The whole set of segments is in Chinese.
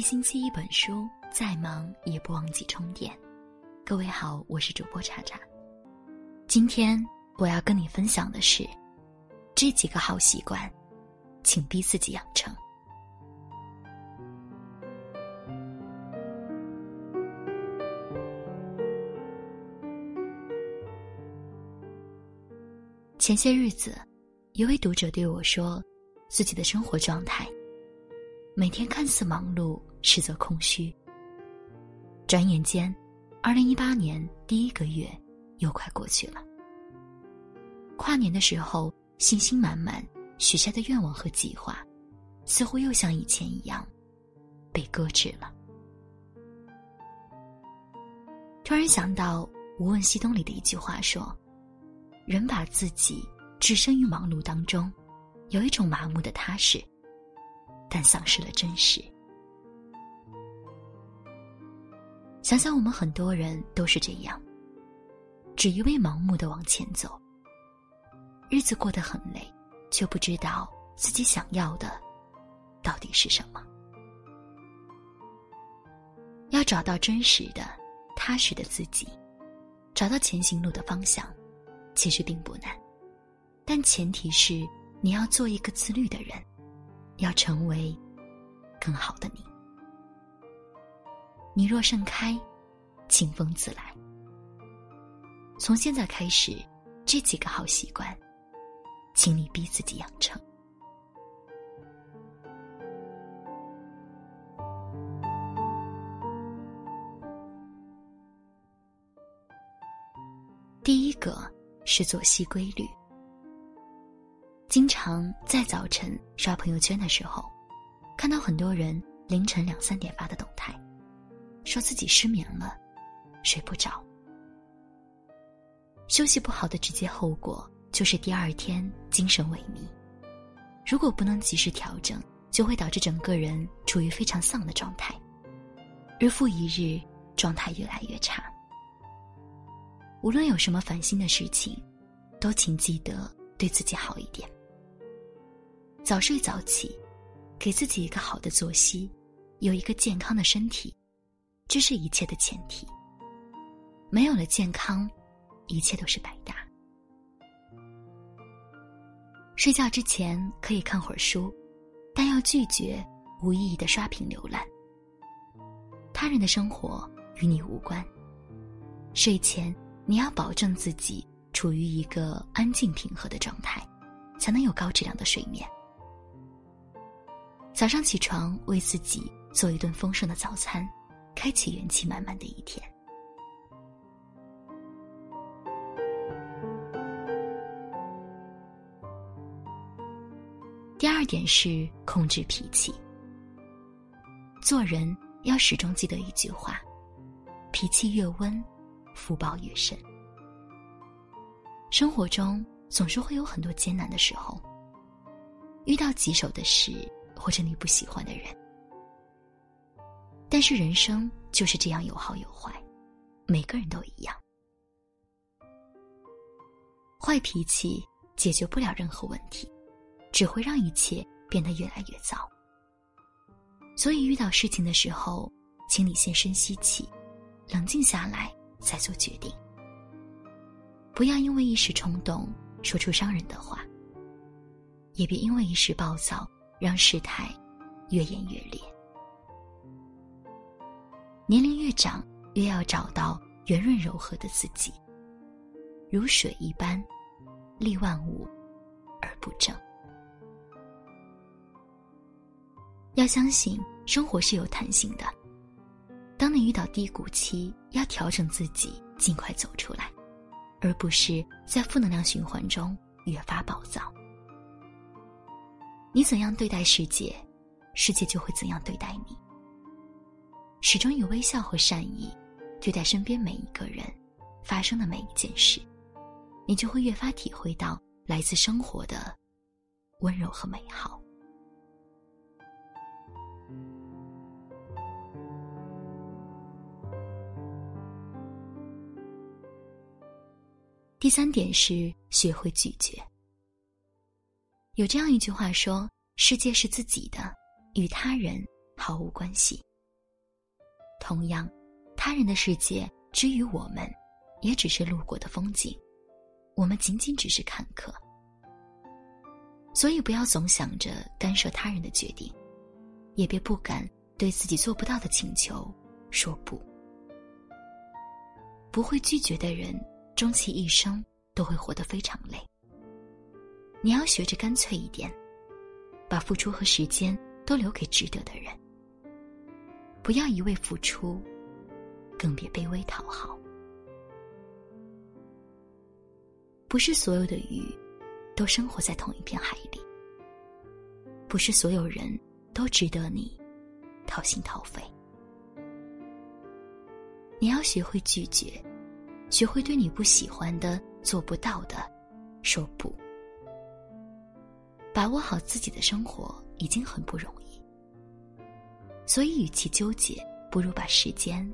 一星期一本书，再忙也不忘记充电。各位好，我是主播查查。今天我要跟你分享的是这几个好习惯，请逼自己养成。前些日子，一位读者对我说，自己的生活状态，每天看似忙碌，实则空虚。转眼间，二零一八年第一个月又快过去了。跨年的时候，信心满满许下的愿望和计划，似乎又像以前一样，被搁置了。突然想到《无问西东》里的一句话说。人把自己置身于忙碌当中，有一种麻木的踏实，但丧失了真实。想想我们很多人都是这样，只一味盲目的往前走，日子过得很累，却不知道自己想要的到底是什么。要找到真实的、踏实的自己，找到前行路的方向。其实并不难，但前提是你要做一个自律的人，要成为更好的你。你若盛开，清风自来。从现在开始，这几个好习惯，请你逼自己养成。第一个。是作息规律。经常在早晨刷朋友圈的时候，看到很多人凌晨两三点发的动态，说自己失眠了，睡不着。休息不好的直接后果就是第二天精神萎靡。如果不能及时调整，就会导致整个人处于非常丧的状态，日复一日，状态越来越差。无论有什么烦心的事情，都请记得对自己好一点。早睡早起，给自己一个好的作息，有一个健康的身体，这是一切的前提。没有了健康，一切都是白搭。睡觉之前可以看会儿书，但要拒绝无意义的刷屏浏览。他人的生活与你无关。睡前。你要保证自己处于一个安静平和的状态，才能有高质量的睡眠。早上起床为自己做一顿丰盛的早餐，开启元气满满的一天。第二点是控制脾气。做人要始终记得一句话：脾气越温。福报越深。生活中总是会有很多艰难的时候，遇到棘手的事或者你不喜欢的人。但是人生就是这样有好有坏，每个人都一样。坏脾气解决不了任何问题，只会让一切变得越来越糟。所以遇到事情的时候，请你先深吸气，冷静下来。再做决定，不要因为一时冲动说出伤人的话，也别因为一时暴躁让事态越演越烈。年龄越长，越要找到圆润柔和的自己，如水一般，利万物而不争。要相信生活是有弹性的。当你遇到低谷期，要调整自己，尽快走出来，而不是在负能量循环中越发暴躁。你怎样对待世界，世界就会怎样对待你。始终以微笑和善意对待身边每一个人，发生的每一件事，你就会越发体会到来自生活的温柔和美好。第三点是学会拒绝。有这样一句话说：“世界是自己的，与他人毫无关系。”同样，他人的世界之于我们，也只是路过的风景，我们仅仅只是看客。所以，不要总想着干涉他人的决定，也别不敢对自己做不到的请求说不。不会拒绝的人，终其一生都会活得非常累。你要学着干脆一点，把付出和时间都留给值得的人。不要一味付出，更别卑微讨好。不是所有的鱼。都生活在同一片海里，不是所有人都值得你掏心掏肺。你要学会拒绝，学会对你不喜欢的、做不到的说不。把握好自己的生活已经很不容易，所以与其纠结，不如把时间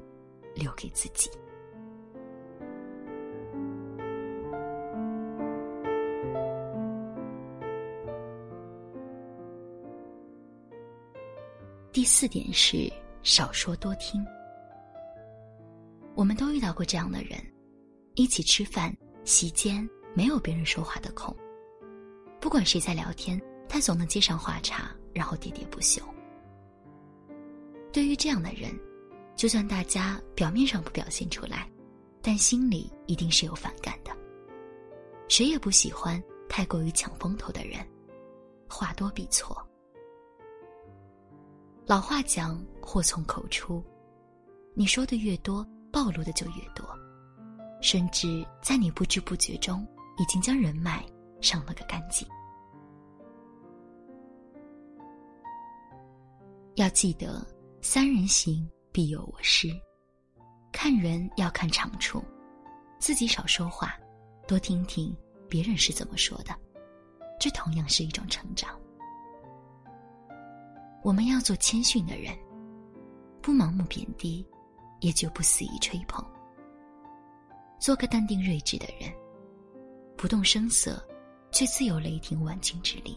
留给自己。第四点是少说多听。我们都遇到过这样的人，一起吃饭、席间没有别人说话的空，不管谁在聊天，他总能接上话茬，然后喋喋不休。对于这样的人，就算大家表面上不表现出来，但心里一定是有反感的。谁也不喜欢太过于抢风头的人，话多必错。老话讲，祸从口出。你说的越多，暴露的就越多，甚至在你不知不觉中，已经将人脉上了个干净。要记得，三人行必有我师。看人要看长处，自己少说话，多听听别人是怎么说的，这同样是一种成长。我们要做谦逊的人，不盲目贬低，也就不肆意吹捧。做个淡定睿智的人，不动声色，却自有雷霆万钧之力。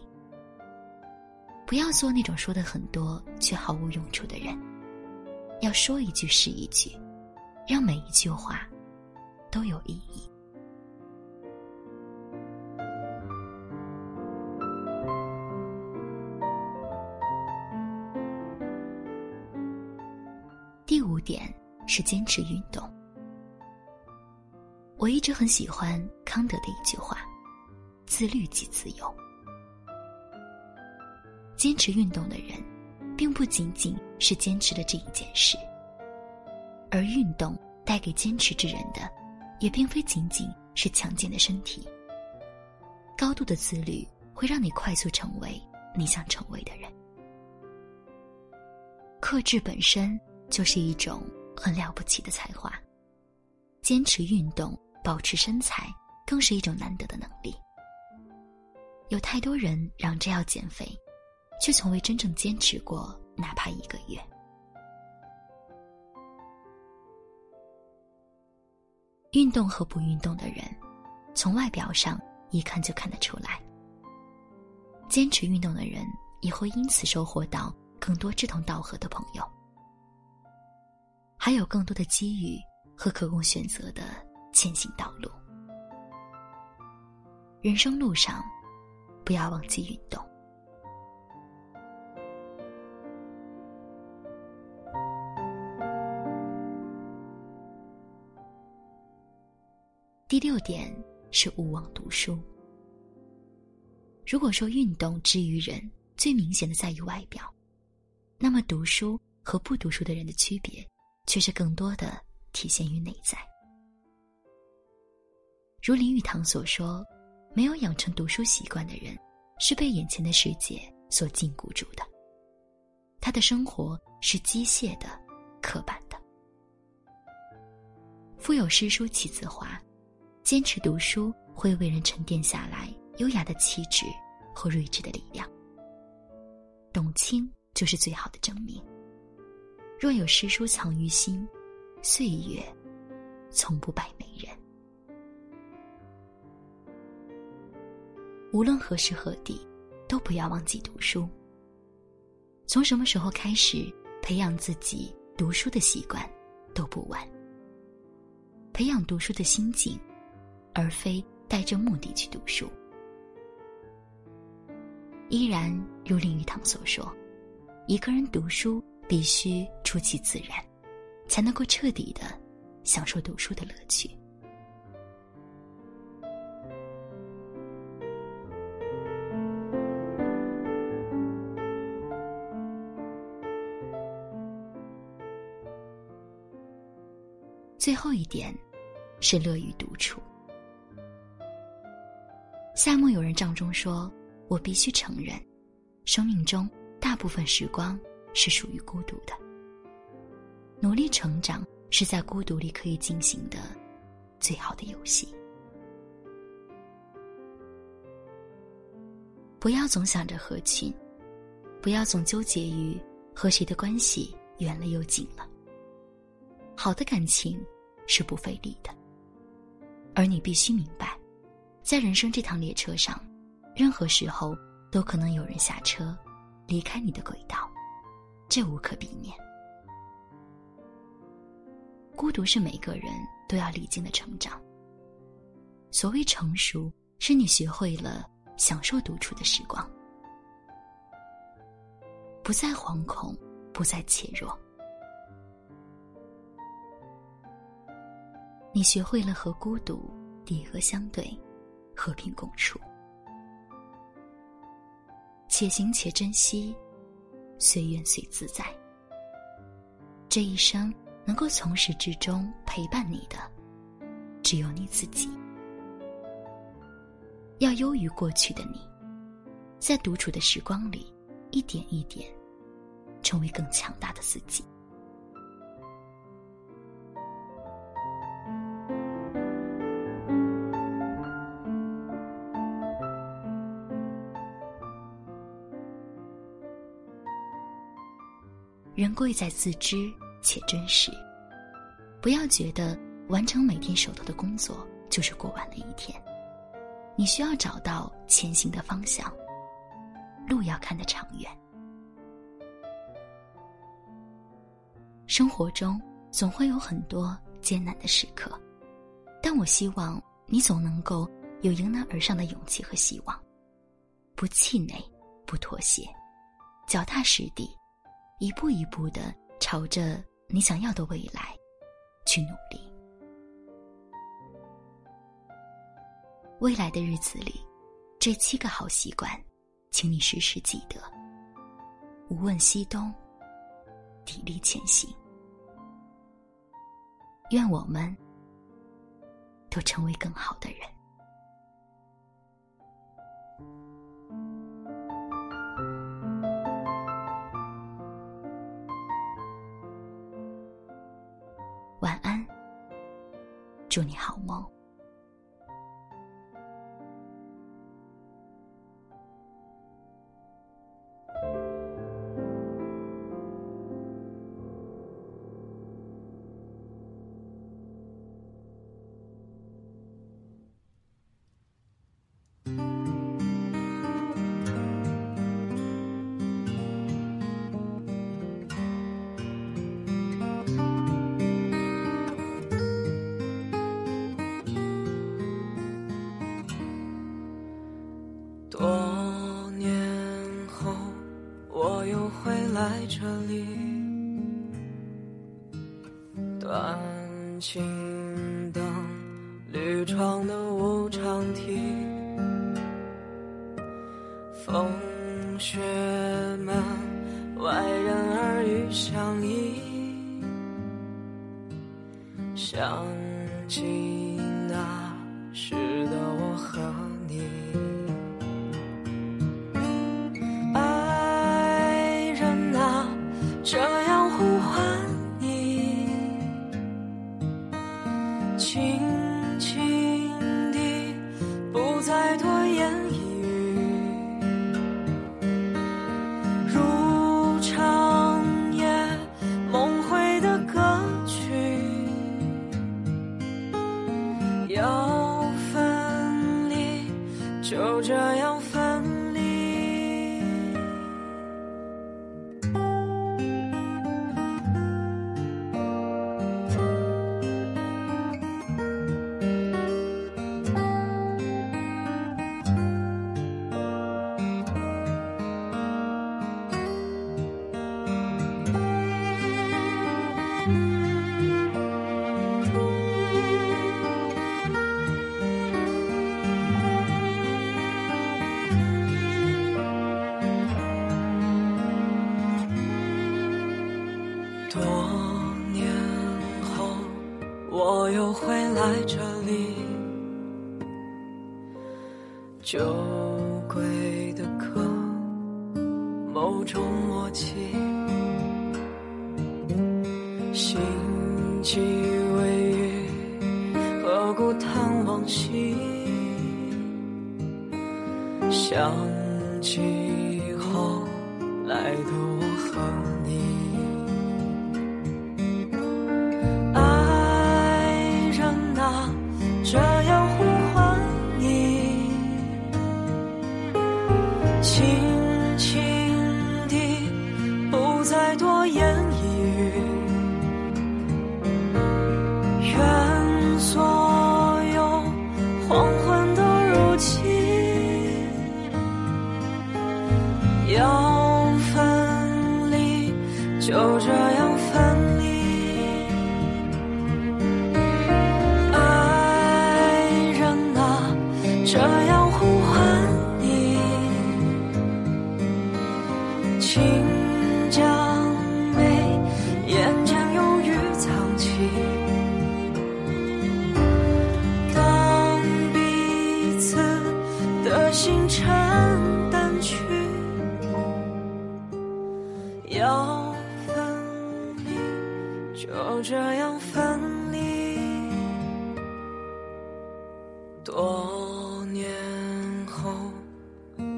不要做那种说的很多却毫无用处的人，要说一句是一句，让每一句话都有意义。第五点是坚持运动。我一直很喜欢康德的一句话：“自律即自由。”坚持运动的人，并不仅仅是坚持了这一件事，而运动带给坚持之人的，也并非仅仅是强健的身体。高度的自律会让你快速成为你想成为的人。克制本身。就是一种很了不起的才华。坚持运动、保持身材，更是一种难得的能力。有太多人嚷着要减肥，却从未真正坚持过，哪怕一个月。运动和不运动的人，从外表上一看就看得出来。坚持运动的人，也会因此收获到更多志同道合的朋友。还有更多的机遇和可供选择的前行道路。人生路上，不要忘记运动。第六点是勿忘读书。如果说运动之于人最明显的在于外表，那么读书和不读书的人的区别。却是更多的体现于内在。如林语堂所说：“没有养成读书习惯的人，是被眼前的世界所禁锢住的。他的生活是机械的、刻板的。腹有诗书气自华，坚持读书会为人沉淀下来优雅的气质和睿智的力量。董卿就是最好的证明。”若有诗书藏于心，岁月从不败美人。无论何时何地，都不要忘记读书。从什么时候开始培养自己读书的习惯都不晚。培养读书的心境，而非带着目的去读书。依然如林语堂所说，一个人读书必须出其自然，才能够彻底的享受读书的乐趣。最后一点，是乐于独处。夏目友人帐中说：“我必须承认，生命中大部分时光是属于孤独的。努力成长是在孤独里可以进行的最好的游戏。不要总想着合群，不要总纠结于和谁的关系远了又近了。”好的感情是不费力的，而你必须明白，在人生这趟列车上，任何时候都可能有人下车，离开你的轨道，这无可避免。孤独是每个人都要历经的成长。所谓成熟，是你学会了享受独处的时光，不再惶恐，不再怯弱。你学会了和孤独抵额相对，和平共处，且行且珍惜，随缘随自在。这一生能够从始至终陪伴你的，只有你自己。要优于过去的你，在独处的时光里，一点一点，成为更强大的自己。人贵在自知且真实，不要觉得完成每天手头的工作就是过完了一天。你需要找到前行的方向，路要看得长远。生活中总会有很多艰难的时刻，但我希望你总能够有迎难而上的勇气和希望，不气馁，不妥协，脚踏实地。一步一步的朝着你想要的未来去努力。未来的日子里，这七个好习惯，请你时时记得。无问西东，砥砺前行。愿我们都成为更好的人。这里，短青灯，绿窗的无常题，风雪门，外人耳语相依，想起我会来这里。酒鬼的歌，某种默契，心悸微雨，何故叹往昔？想起后来的我和想分离爱人啊这样多年后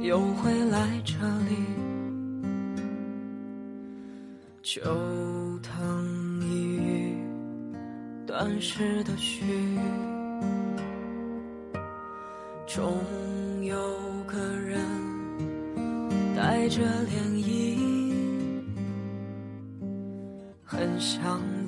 又会来这里，就疼一语，短时的许，终有个人带着涟漪。很想你